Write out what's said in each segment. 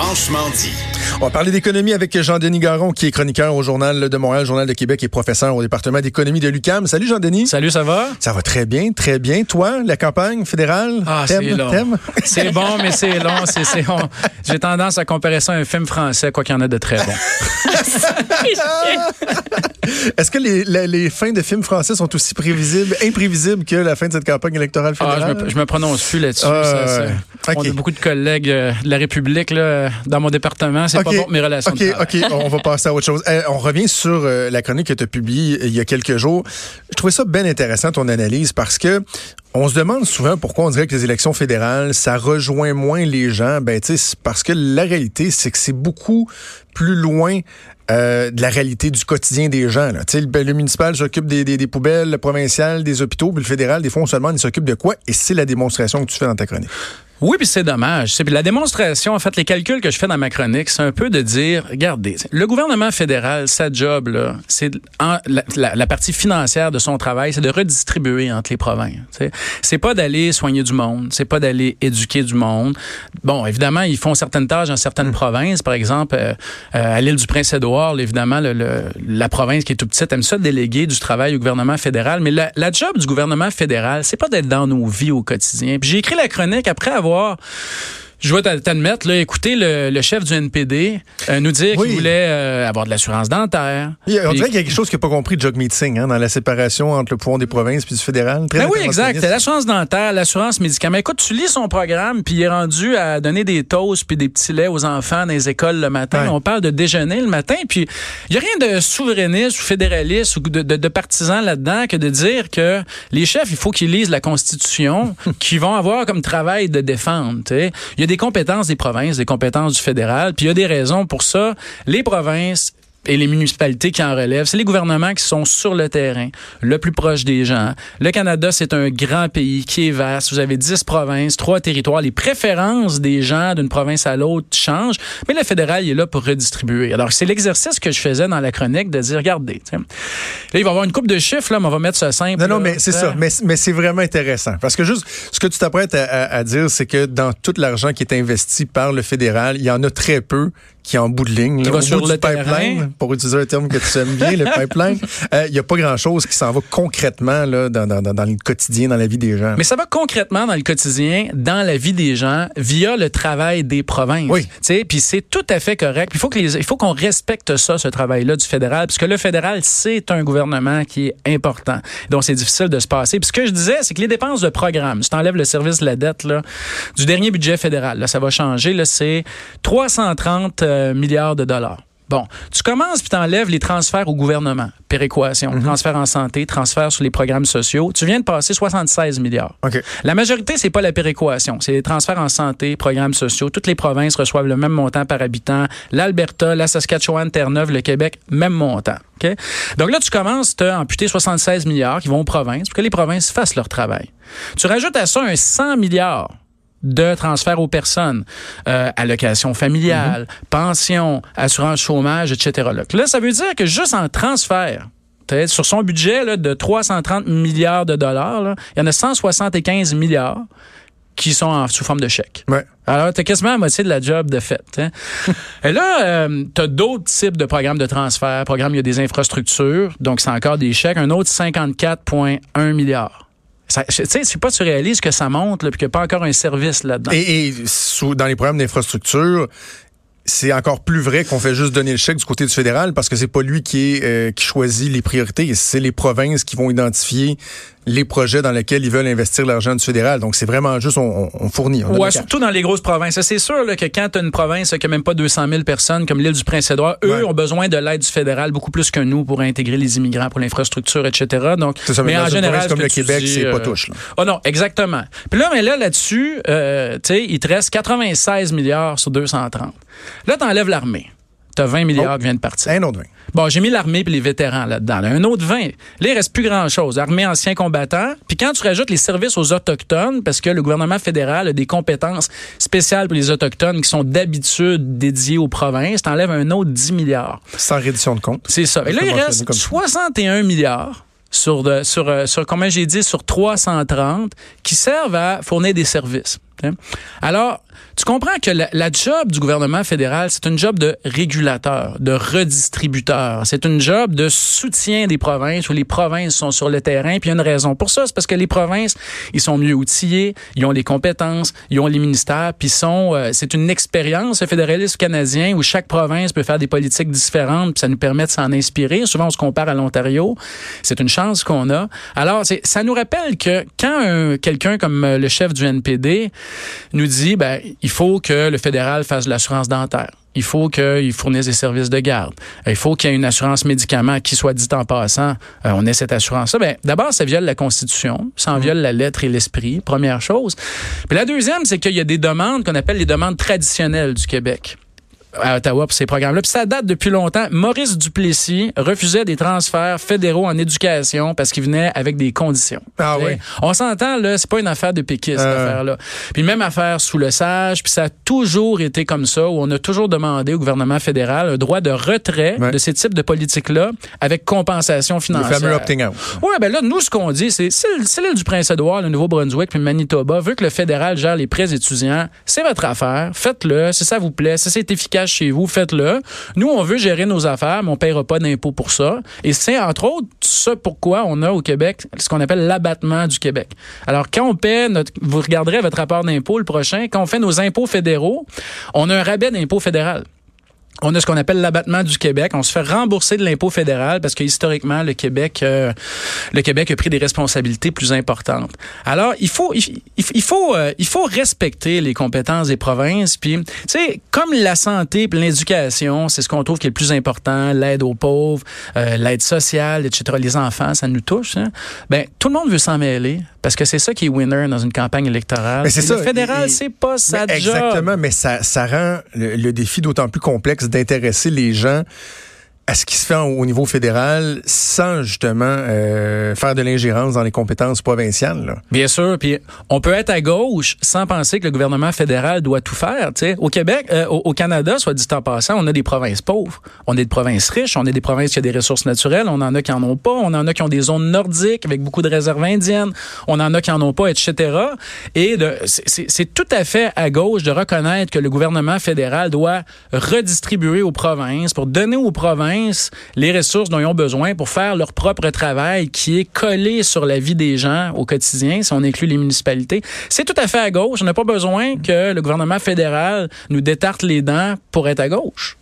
Franchement dit. On va parler d'économie avec Jean-Denis Garon, qui est chroniqueur au Journal de Montréal, Journal de Québec et professeur au département d'économie de l'UCAM. Salut Jean-Denis. Salut, ça va? Ça va très bien, très bien. Toi, la campagne fédérale? Ah, c'est long. C'est bon, mais c'est long. C'est, J'ai tendance à comparer ça à un film français, quoi qu'il y en ait de très bon. Est-ce que les, les, fins de films français sont aussi prévisibles, imprévisibles que la fin de cette campagne électorale fédérale? Ah, je, me, me prononce plus là-dessus. Euh, On a beaucoup de collègues euh, de la République là, dans mon département. C'est pas bon mes relations. OK, OK, on va passer à autre chose. On revient sur euh, la chronique que tu as publiée il y a quelques jours. Je trouvais ça bien intéressant, ton analyse, parce que on se demande souvent pourquoi on dirait que les élections fédérales, ça rejoint moins les gens. Ben, tu sais, parce que la réalité, c'est que c'est beaucoup plus loin euh, de la réalité du quotidien des gens. Là. Le, ben, le municipal s'occupe des, des, des, poubelles, le provincial des hôpitaux, puis le fédéral, des fois, on se demande, il s'occupe de quoi? Et c'est la démonstration que tu fais dans ta chronique. Oui, puis c'est dommage. C'est la démonstration, en fait, les calculs que je fais dans ma chronique, c'est un peu de dire, regardez, le gouvernement fédéral, sa job là, c'est la, la, la, partie financière de son travail, c'est de redistribuer entre les provinces. C'est pas d'aller soigner du monde, c'est pas d'aller éduquer du monde. Bon, évidemment, ils font certaines tâches dans certaines mmh. provinces, par exemple euh, euh, à l'île du Prince-Édouard, évidemment, le, la province qui est tout petite aime ça déléguer du travail au gouvernement fédéral. Mais la, la job du gouvernement fédéral, c'est pas d'être dans nos vies au quotidien. Puis j'ai écrit la chronique après avoir revoir. Je vais t'admettre, là, écouter le, le, chef du NPD euh, nous dire qu'il voulait euh, avoir de l'assurance dentaire. On dirait qu'il y a quelque chose qu'il n'a pas compris de Jagmeet Singh hein, dans la séparation entre le pouvoir des provinces puis du fédéral. Très ben oui, exact. L'assurance dentaire, l'assurance médicaments. Écoute, tu lis son programme puis il est rendu à donner des toasts puis des petits laits aux enfants dans les écoles le matin. On parle de déjeuner le matin puis il n'y a rien de souverainiste ou fédéraliste ou de, de, de partisan là-dedans que de dire que les chefs, il faut qu'ils lisent la Constitution, qu'ils vont avoir comme travail de défendre. Il des compétences des provinces, des compétences du fédéral, puis il y a des raisons pour ça. Les provinces et les municipalités qui en relèvent, c'est les gouvernements qui sont sur le terrain, le plus proche des gens. Le Canada, c'est un grand pays qui est vaste. Vous avez 10 provinces, trois territoires. Les préférences des gens d'une province à l'autre changent, mais le fédéral, il est là pour redistribuer. Alors, c'est l'exercice que je faisais dans la chronique de dire, regardez, là, il va y avoir une coupe de chiffres, là, mais on va mettre ça simple. Non, non, mais c'est ça. Mais, mais c'est vraiment intéressant. Parce que juste, ce que tu t'apprêtes à, à dire, c'est que dans tout l'argent qui est investi par le fédéral, il y en a très peu qui est en bout de ligne. Qui va sur le pipeline, pour utiliser un terme que tu aimes bien, le pipeline. Euh, il n'y a pas grand-chose qui s'en va concrètement là, dans, dans, dans, le quotidien, dans la vie des gens. Mais ça va concrètement dans le quotidien, dans la vie des gens, via le travail des provinces. Oui. Puis c'est tout à fait correct. Il faut qu'on respecte ça, ce travail-là du fédéral, puisque le fédéral, c'est un gouvernement qui est important. Donc c'est difficile de se passer. Puis ce que je disais, c'est que les dépenses de programme, si tu enlèves le service de la dette là, du dernier budget fédéral, là, ça va changer. Là, c'est 330 euh, milliards de dollars. Bon, tu commences puis t'enlèves les transferts au gouvernement, péréquation, mm transferts en santé, transferts sur les programmes sociaux. Tu viens de passer 76 milliards. La majorité, c'est pas la péréquation, c'est les transferts en santé, programmes sociaux. Toutes les provinces reçoivent le même montant par habitant. L'Alberta, la Saskatchewan, Terre-Neuve, le Québec, même montant. Donc là, tu commences à amputer 76 milliards qui vont aux provinces pour que les provinces fassent leur travail. Tu rajoutes à ça un 100 milliards de transfert aux personnes, euh, allocation familiale, mhm. pension, assurance chômage, etc. Là, ça veut dire que juste en transfert, sur son budget là, de 330 milliards de dollars, il y en a 175 milliards qui sont en, sous forme de chèques. Ouais. Alors, tu as quasiment la moitié de la job de fait. Hein? Et là, euh, tu as d'autres types de programmes de transfert. Programme, il y a des infrastructures, donc c'est encore des chèques. Un autre 54,1 milliards. Tu sais, c'est pas surréaliste que ça monte, puis qu'il n'y a pas encore un service là-dedans. Et, sous, dans les programmes d'infrastructure, c'est encore plus vrai qu'on fait juste donner le chèque du côté du fédéral parce que c'est pas lui qui est euh, qui choisit les priorités, c'est les provinces qui vont identifier les projets dans lesquels ils veulent investir l'argent du fédéral. Donc, c'est vraiment juste, on, on fournit. On Ouais, surtout dans les grosses provinces. C'est sûr là, que quand tu as une province qui a même pas 200 000 personnes, comme l'île du Prince-Édouard, eux Ouais. ont besoin de l'aide du fédéral beaucoup plus que nous pour intégrer les immigrants, pour l'infrastructure, etc. Donc, ça, mais dans en une général, comme le tu Québec, c'est pas euh, touche, là. Oh non, exactement. Puis là, mais là, là-dessus, euh, tu sais, il te reste 96 milliards sur 230. Là, t'enlèves l'armée. T'as 20 milliards Oh. qui viennent de partir. Un autre vin. Bon, j'ai mis l'armée puis les vétérans là-dedans. là. Un autre 20. Là, il reste plus grand-chose. Armée, anciens combattants. Puis quand tu rajoutes les services aux Autochtones, parce que le gouvernement fédéral a des compétences spéciales pour les Autochtones qui sont d'habitude dédiées aux provinces, t'enlèves un autre 10 milliards. Sans reddition de compte. C'est ça. Et là, il reste comme ça? 61 milliards sur, de, sur, euh, sur comment j'ai dit, sur 330 qui servent à fournir des services. Ok? Alors, tu comprends que la, la job du gouvernement fédéral, c'est une job de régulateur, de redistributeur. C'est une job de soutien des provinces où les provinces sont sur le terrain. Puis il y a une raison pour ça, c'est parce que les provinces, ils sont mieux outillés, ils ont les compétences, ils ont les ministères, puis sont, euh, c'est une expérience, le fédéralisme canadien, où chaque province peut faire des politiques différentes, puis ça nous permet de s'en inspirer. Souvent, on se compare à l'Ontario. C'est une chance qu'on a. Alors, ça nous rappelle que quand un- quelqu'un comme euh, le chef du NPD nous dit, ben, il faut que le fédéral fasse de l'assurance dentaire. Il faut qu'il fournisse des services de garde. Euh, Il faut qu'il y ait une assurance médicaments qui soit dit en passant. euh, on ait cette assurance-là. Ben, d'abord, ça viole la Constitution. Ça en viole la lettre et l'esprit, première chose. Puis la deuxième, c'est qu'il y a des demandes qu'on appelle les demandes traditionnelles du Québec à Ottawa pour ces programmes-là. Puis ça date depuis longtemps. Maurice Duplessis refusait des transferts fédéraux en éducation parce qu'il venait avec des conditions. Ah oui. On s'entend, là, c'est pas une affaire de péquiste, cette Euh. affaire-là. Puis même affaire sous le sage, puis ça a toujours été comme ça, où on a toujours demandé au gouvernement fédéral un droit de retrait Ouais. de ces types de politiques-là avec compensation Le financière. fameux opting out. Oui, ben là, nous, ce qu'on dit, c'est si l'île du Prince-Édouard, le Nouveau-Brunswick, puis le Manitoba veut que le fédéral gère les prêts étudiants, c'est votre affaire. Faites-le. Si ça vous plaît, si c'est efficace chez vous, faites-le. Nous, on veut gérer nos affaires, mais on ne paiera pas d'impôts pour ça. Et c'est, entre autres, ça pourquoi on a au Québec ce qu'on appelle l'abattement du Québec. Alors, quand on paie notre, vous regarderez votre rapport d'impôt le prochain, quand on fait nos impôts fédéraux, on a un rabais d'impôt fédéral. On a ce qu'on appelle l'abattement du Québec. On se fait rembourser de l'impôt fédéral parce que historiquement le Québec, euh, le Québec a pris des responsabilités plus importantes. Alors il faut, il, il- faut, euh, il faut respecter les compétences des provinces. Puis, tu sais, comme la santé, l'éducation, c'est ce qu'on trouve qui est le plus important. L'aide aux pauvres, euh, l'aide sociale, etc. Les enfants, ça nous touche. Hein? Ben tout le monde veut s'en mêler parce que c'est ça qui est winner dans une campagne électorale. Mais c'est ça. Le fédéral, c'est pas sa job. Exactement, mais ça, ça rend le, le défi d'autant plus complexe d'intéresser les gens à ce qui se fait au niveau fédéral sans justement euh, faire de l'ingérence dans les compétences provinciales. Là. Bien sûr, puis on peut être à gauche sans penser que le gouvernement fédéral doit tout faire. tu sais. Au Québec, euh, au, Canada, soit dit en passant, on a des provinces pauvres, on a des provinces riches, on a des provinces qui ont des ressources naturelles, on en a qui en ont pas, on en a qui ont des zones nordiques avec beaucoup de réserves indiennes, on en a qui en ont pas, etc. Et c'est tout à fait à gauche de reconnaître que le gouvernement fédéral doit redistribuer aux provinces pour donner aux provinces les ressources dont ils ont besoin pour faire leur propre travail qui est collé sur la vie des gens au quotidien, si on inclut les municipalités. C'est tout à fait à gauche. On n'a pas besoin que le gouvernement fédéral nous détarte les dents pour être à gauche.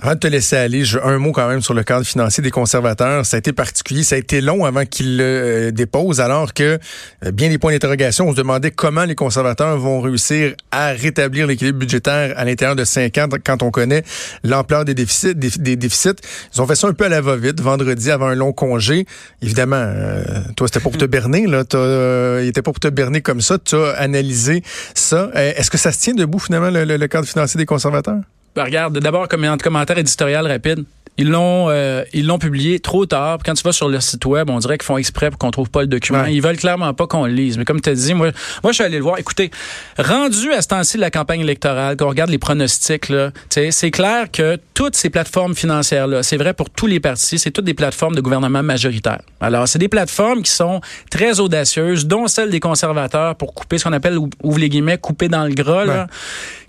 Avant de te laisser aller, je, un mot quand même sur le cadre financier des conservateurs. Ça a été particulier, ça a été long avant qu'ils le euh, déposent, alors que euh, bien des points d'interrogation. On se demandait comment les conservateurs vont réussir à rétablir l'équilibre budgétaire à l'intérieur de cinq ans quand on connaît l'ampleur des déficits. Ils ont fait ça un peu à la va-vite vendredi avant un long congé. Évidemment, euh, toi c'était pour te berner là, euh, il était pas pour te berner comme ça. Tu as analysé ça. Est-ce que ça se tient debout finalement le, le- le cadre financier des conservateurs? Ben, regarde, d'abord, comme commentaire éditorial rapide. Ils l'ont euh, ils l'ont publié trop tard. Quand tu vas sur le site web, on dirait qu'ils font exprès pour qu'on trouve pas le document. Ouais. Ils veulent clairement pas qu'on le lise. Mais comme tu as dit, moi, moi je suis allé le voir. Écoutez, rendu à ce temps-ci de la campagne électorale, quand on regarde les pronostics, là, c'est clair que toutes ces plateformes financières-là, c'est vrai pour tous les partis, c'est toutes des plateformes de gouvernement majoritaire. Alors, c'est des plateformes qui sont très audacieuses, dont celle des conservateurs pour couper ce qu'on appelle, ouvre les guillemets, couper dans le gras, là,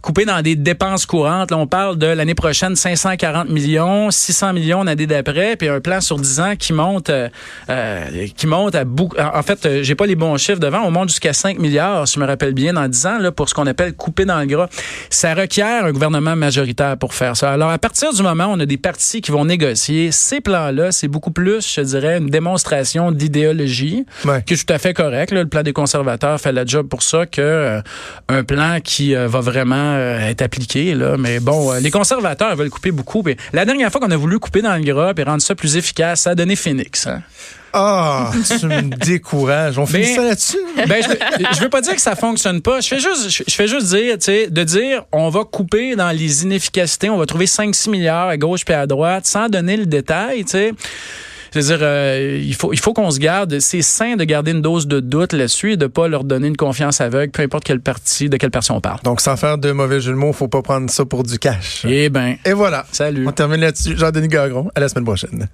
couper dans des dépenses courantes. Là, on parle de l'année prochaine 540 millions, 600 millions l'année d'après, puis un plan sur 10 ans qui monte, euh, euh, qui monte à beaucoup. En fait, euh, j'ai pas les bons chiffres devant. On monte jusqu'à 5 milliards, si je me rappelle bien, dans 10 ans, là, pour ce qu'on appelle couper dans le gras. Ça requiert un gouvernement majoritaire pour faire ça. Alors, à partir du moment où on a des partis qui vont négocier ces plans-là, c'est beaucoup plus, je dirais, une démonstration d'idéologie, Ouais. qui est tout à fait correct. là. Le plan des conservateurs fait la job pour ça que euh, un plan qui euh, va vraiment euh, être appliqué. Là. Mais bon, euh, les conservateurs veulent couper beaucoup. Puis la dernière fois qu'on a voulu couper dans le gras et rendre ça plus efficace, ça a donné Phoenix. hein. Ah, tu me décourages. On finit Ben- ça là-dessus? Ben, je, veux- je veux pas dire que ça fonctionne pas. Je fais juste, je, je fais juste dire, tu sais, de dire, on va couper dans les inefficacités, on va trouver 5-6 milliards à gauche puis à droite, sans donner le détail, tu sais. Je veux dire, euh, il faut, il faut qu'on se garde. C'est sain de garder une dose de doute là-dessus et de pas leur donner une confiance aveugle, peu importe quel parti, de quelle parti on parle. Donc, sans faire de mauvais jeu de mots, faut pas prendre ça pour du cash. Eh ben, Et voilà. salut. On termine là-dessus. Jean-Denis Gagron, à la semaine prochaine.